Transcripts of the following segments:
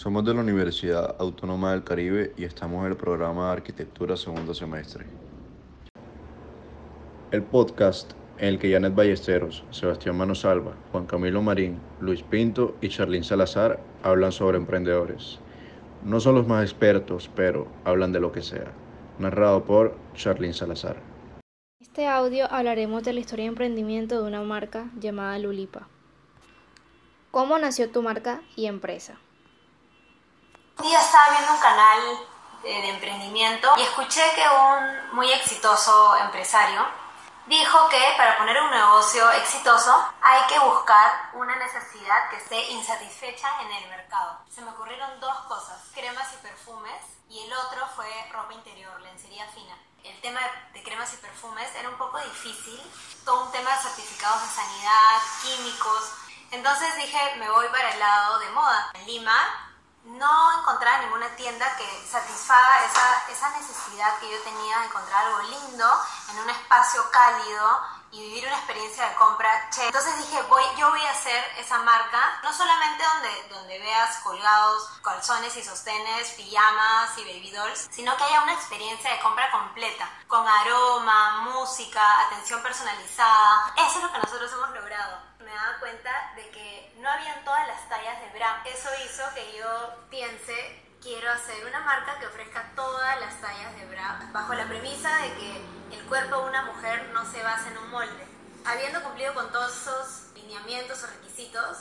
Somos de la Universidad Autónoma del Caribe y estamos en el programa de Arquitectura segundo semestre. El podcast en el que Janet Ballesteros, Sebastián Manosalva, Juan Camilo Marín, Luis Pinto y Charlín Salazar hablan sobre emprendedores. No son los más expertos, pero hablan de lo que sea. Narrado por Charlín Salazar. En este audio hablaremos de la historia de emprendimiento de una marca llamada Lulipa. ¿Cómo nació tu marca y empresa? Un día estaba viendo un canal de, emprendimiento y escuché que un muy exitoso empresario dijo que para poner un negocio exitoso hay que buscar una necesidad que esté insatisfecha en el mercado. Se me ocurrieron dos cosas, cremas y perfumes y el otro fue ropa interior, lencería fina. El tema de cremas y perfumes era un poco difícil, todo un tema de certificados de sanidad, químicos, entonces dije, me voy para el lado de moda. En Lima no encontraba ninguna tienda que satisfaga esa, esa necesidad que yo tenía de encontrar algo lindo en un espacio cálido y vivir una experiencia de compra che. Entonces dije, voy, yo voy a hacer esa marca, no solamente donde, donde veas colgados calzones y sostenes, pijamas y baby dolls, sino que haya una experiencia de compra completa, con aroma, música, atención personalizada. Eso es lo que nosotros hemos logrado me daba cuenta de que no habían todas las tallas de bra. Eso hizo que yo piense, quiero hacer una marca que ofrezca todas las tallas de bra, bajo la premisa de que el cuerpo de una mujer no se basa en un molde. Habiendo cumplido con todos esos lineamientos o requisitos,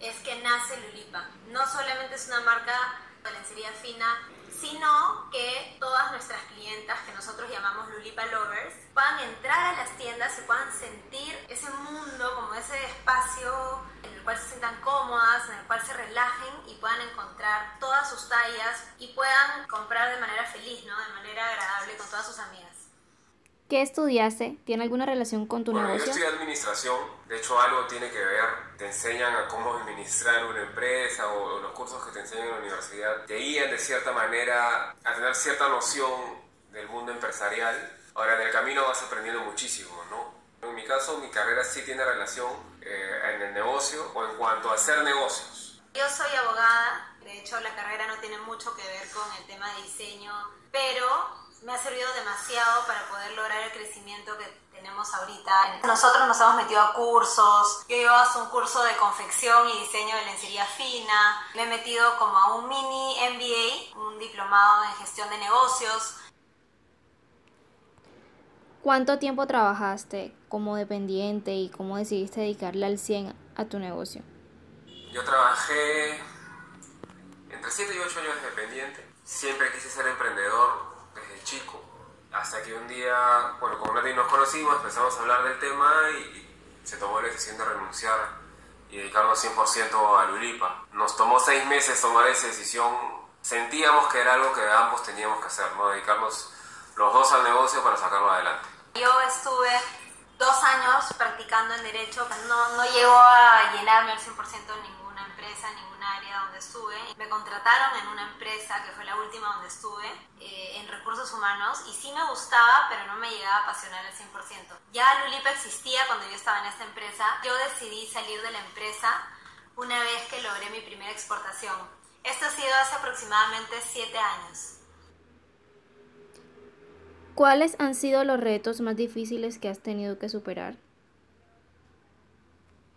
es que nace Lulipa. No solamente es una marca de lencería fina, sino que todas nuestras clientas, que nosotros llamamos Lulipa Lovers, puedan entrar a las tiendas y puedan sentir ese mundo, como ese espacio en el cual se sientan cómodas, en el cual se relajen y puedan encontrar todas sus tallas y puedan comprar de manera feliz, ¿no? de manera agradable con todas sus amigas. ¿Qué estudiaste? ¿Tiene alguna relación con tu bueno, negocio? Yo estudié administración, de hecho algo tiene que ver, te enseñan a cómo administrar una empresa o, los cursos que te enseñan en la universidad te guían de cierta manera a tener cierta noción del mundo empresarial. Ahora en el camino vas aprendiendo muchísimo, ¿no? En mi caso, mi carrera sí tiene relación eh, en el negocio o en cuanto a hacer negocios. Yo soy abogada, de hecho la carrera no tiene mucho que ver con el tema de diseño, pero me ha servido demasiado para poder lograr el crecimiento que tenemos ahorita. Nosotros nos hemos metido a cursos, yo llevo hasta un curso de confección y diseño de lencería fina, me he metido como a un mini MBA, un diplomado en gestión de negocios. ¿Cuánto tiempo trabajaste como dependiente y cómo decidiste dedicarle al 100 a tu negocio? Yo trabajé entre 7 y 8 años de dependiente. Siempre quise ser emprendedor, desde chico. Hasta que un día, bueno, con Nati nos conocimos, empezamos a hablar del tema y se tomó la decisión de renunciar y dedicarnos 100% a Lulipa. Nos tomó seis meses tomar esa decisión. Sentíamos que era algo que ambos teníamos que hacer, ¿no? dedicarnos los dos al negocio para sacarlo adelante. Yo estuve dos años practicando en Derecho, no, no llegó a llenarme al 100% ninguna empresa, ninguna área donde estuve. Me contrataron en una empresa, que fue la última donde estuve, eh, en recursos humanos, y sí me gustaba, pero no me llegaba a apasionar al 100%. Ya Lulipa existía cuando yo estaba en esta empresa. Yo decidí salir de la empresa una vez que logré mi primera exportación. Esto ha sido hace aproximadamente siete años. ¿Cuáles han sido los retos más difíciles que has tenido que superar?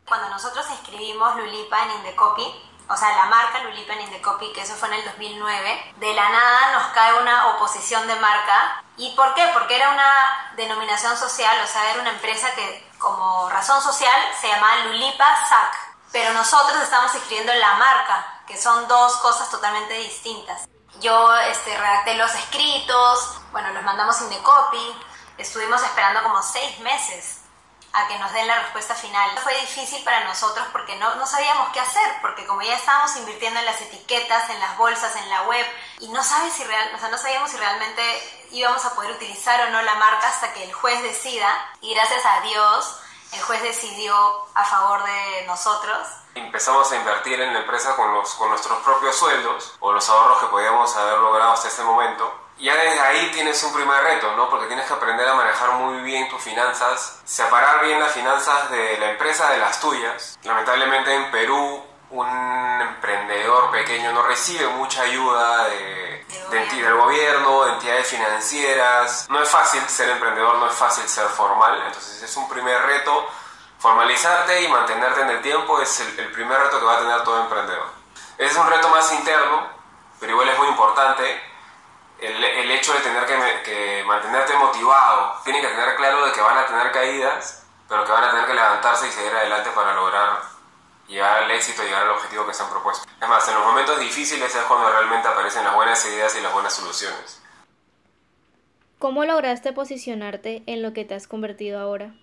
Cuando nosotros escribimos Lulipa en Indecopy, o sea, la marca Lulipa en Indecopy, que eso fue en el 2009, de la nada nos cae una oposición de marca. ¿Y por qué? Porque era una denominación social, o sea, era una empresa que como razón social se llamaba Lulipa SAC. Pero nosotros estamos escribiendo la marca, que son dos cosas totalmente distintas. Yo este, redacté los escritos, bueno, los mandamos in the copy, estuvimos esperando como seis meses a que nos den la respuesta final. Fue difícil para nosotros porque no, sabíamos qué hacer, porque como ya estábamos invirtiendo en las etiquetas, en las bolsas, en la web, y no, sabes si real, o sea, no sabíamos si realmente íbamos a poder utilizar o no la marca hasta que el juez decida, y gracias a Dios el juez decidió a favor de nosotros. Empezamos a invertir en la empresa con, los, con nuestros propios sueldos o los ahorros que podíamos haber logrado hasta ese momento. Ya desde ahí tienes un primer reto, ¿no? Porque tienes que aprender a manejar muy bien tus finanzas, separar bien las finanzas de la empresa de las tuyas. Lamentablemente en Perú un emprendedor pequeño no recibe mucha ayuda de, del gobierno, de entidades financieras. No es fácil ser emprendedor, no es fácil ser formal, entonces es un primer reto. Formalizarte y mantenerte en el tiempo es el, el primer reto que va a tener todo emprendedor. Es un reto más interno, pero igual es muy importante el, el hecho de tener que, que, mantenerte motivado. Tienen que tener claro de que van a tener caídas, pero que van a tener que levantarse y seguir adelante para lograr llegar al éxito, llegar al objetivo que se han propuesto. Es más, en los momentos difíciles es cuando realmente aparecen las buenas ideas y las buenas soluciones. ¿Cómo lograste posicionarte en lo que te has convertido ahora?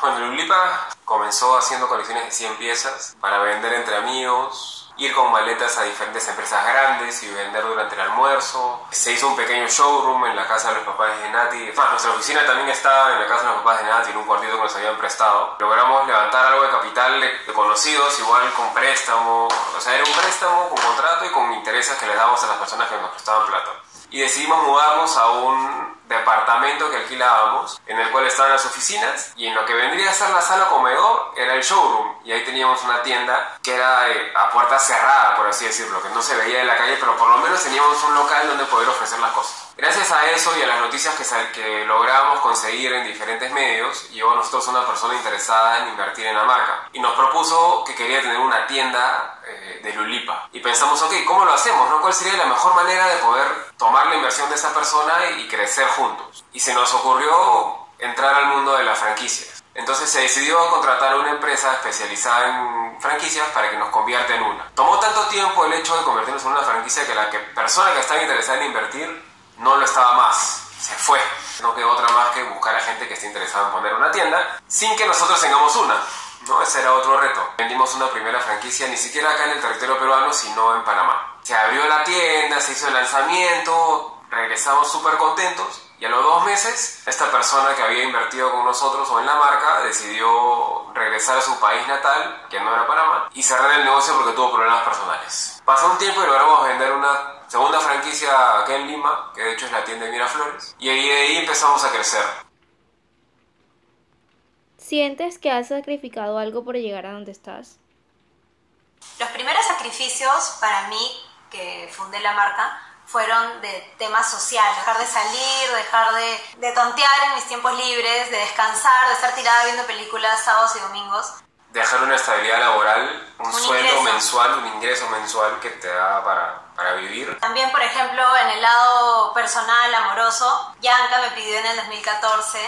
Bueno, Lulipa comenzó haciendo colecciones de 100 piezas para vender entre amigos, ir con maletas a diferentes empresas grandes y vender durante el almuerzo. Se hizo un pequeño showroom en la casa de los papás de Nati. Más, nuestra oficina también estaba en la casa de los papás de Nati, en un cuartito que nos habían prestado. Logramos levantar algo de capital de, conocidos, igual con préstamo. O sea, era un préstamo con contrato y con intereses que le damos a las personas que nos prestaban plata. Y decidimos mudarnos a un departamento que alquilábamos, en el cual estaban las oficinas y en lo que vendría a ser la sala comedor era el showroom y ahí teníamos una tienda que era eh, a puerta cerrada, por así decirlo, que no se veía de la calle, pero por lo menos teníamos un local donde poder ofrecer las cosas. Gracias a eso y a las noticias que, que logramos conseguir en diferentes medios, llegó a nosotros una persona interesada en invertir en la marca y nos propuso que quería tener una tienda eh, de Lulipa. Y pensamos, ok, ¿cómo lo hacemos? No? ¿Cuál sería la mejor manera de poder tomar la inversión de esa persona y crecer juntos? Y se nos ocurrió entrar al mundo de las franquicias. Entonces se decidió contratar a una empresa especializada en franquicias para que nos convierta en una. Tomó tanto tiempo el hecho de convertirnos en una franquicia que la que persona que estaba interesada en invertir no lo estaba más, se fue. No quedó otra más que buscar a gente que esté interesada en poner una tienda sin que nosotros tengamos una. ¿no? Ese era otro reto. Vendimos una primera franquicia ni siquiera acá en el territorio peruano, sino en Panamá. Se abrió la tienda, se hizo el lanzamiento, regresamos súper contentos y a los dos meses esta persona que había invertido con nosotros o en la marca decidió regresar a su país natal, que no era Panamá, y cerrar el negocio porque tuvo problemas personales. Pasó un tiempo y logramos vender una segunda franquicia acá en Lima, que de hecho es la tienda de Miraflores, y ahí, de ahí empezamos a crecer. ¿Sientes que has sacrificado algo por llegar a donde estás? Los primeros sacrificios para mí, que fundé la marca, fueron de temas sociales, dejar de salir, dejar de, de tontear en mis tiempos libres, de descansar, de estar tirada viendo películas sábados y domingos dejar una estabilidad laboral, un, sueldo mensual, un ingreso mensual que te da para, para, vivir. También, por ejemplo, en el lado personal, amoroso, Yanka me pidió en el 2014,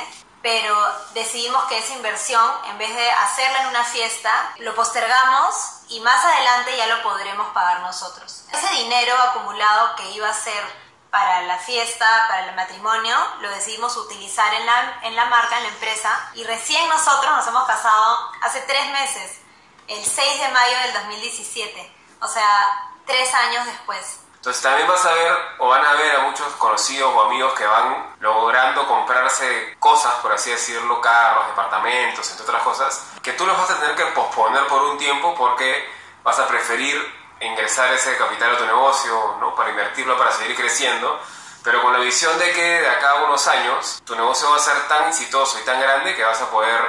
pero decidimos que esa inversión, en vez de hacerla en una fiesta, lo postergamos y más adelante ya lo podremos pagar nosotros. Ese dinero acumulado que iba a ser para la fiesta, para el matrimonio, lo decidimos utilizar en la, en la marca, en la empresa, y recién nosotros nos hemos casado hace tres meses, el 6 de mayo del 2017, o sea, tres años después. Entonces también vas a ver o van a ver a muchos conocidos o amigos que van logrando comprarse cosas, por así decirlo, carros, departamentos, entre otras cosas, que tú los vas a tener que posponer por un tiempo porque vas a preferir ingresar ese capital a tu negocio, ¿no? Para invertirlo, para seguir creciendo, pero con la visión de que de acá a unos años tu negocio va a ser tan exitoso y tan grande que vas a poder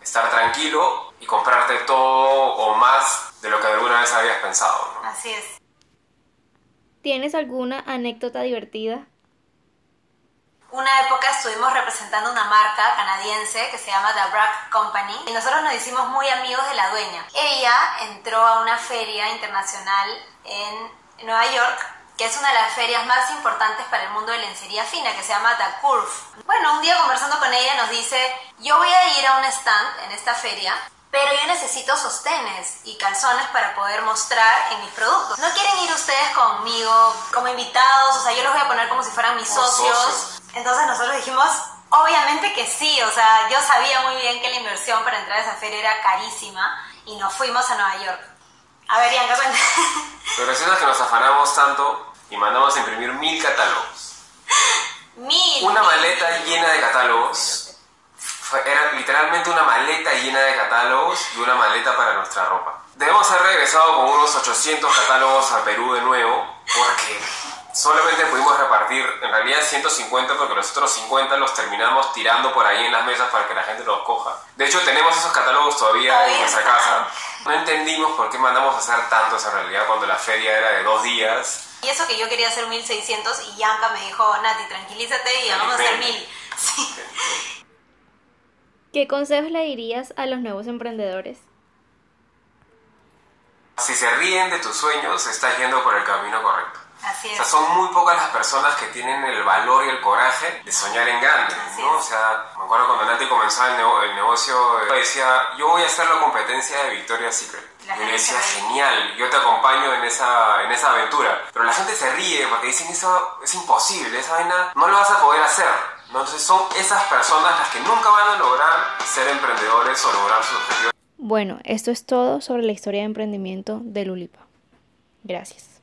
estar tranquilo y comprarte todo o más de lo que alguna vez habías pensado. ¿no? Así es. ¿Tienes alguna anécdota divertida? una época estuvimos representando una marca canadiense que se llama The Brack Company y nosotros nos hicimos muy amigos de la dueña. Ella entró a una feria internacional en Nueva York que es una de las ferias más importantes para el mundo de lencería fina, que se llama The Curve. Bueno, un día conversando con ella nos dice, yo voy a ir a un stand en esta feria pero yo necesito sostenes y calzones para poder mostrar en mis productos. ¿No quieren ir ustedes conmigo como invitados? O sea, yo los voy a poner como si fueran mis socios. Entonces nosotros dijimos, obviamente que sí, o sea, yo sabía muy bien que la inversión para entrar a esa feria era carísima y nos fuimos a Nueva York. A ver, Bianca, cuenta. Pero es que nos afanamos tanto y mandamos a imprimir mil catálogos. Mil. Una maleta llena de catálogos era literalmente una maleta llena de catálogos y una maleta para nuestra ropa. Debemos haber regresado con unos 800 catálogos a Perú de nuevo porque solamente pudimos repartir en realidad 150 porque los otros 50 los terminamos tirando por ahí en las mesas para que la gente los coja. De hecho tenemos esos catálogos todavía en nuestra casa. No entendimos por qué mandamos a hacer tantos en realidad cuando la feria era de dos días. Y eso que yo quería hacer 1600 y Yanka me dijo, Nati, tranquilízate y vamos a hacer 1000. ¿Qué consejos le dirías a los nuevos emprendedores? Si se ríen de tus sueños, estás yendo por el camino correcto. Así O es. sea, son muy pocas las personas que tienen el valor y el coraje de soñar en grande, Así ¿no? es. O sea, me acuerdo cuando Nati comenzó el, nego- el negocio, ella decía, yo voy a hacer la competencia de Victoria's Secret. La Y yo le decía, genial, yo te acompaño en esa, en esa aventura. Pero la gente se ríe porque dicen, eso es imposible, esa vaina no lo vas a poder hacer. Entonces son esas personas las que nunca van a lograr ser emprendedores o lograr sus objetivos. Bueno, esto es todo sobre la historia de emprendimiento de Lulipa. Gracias.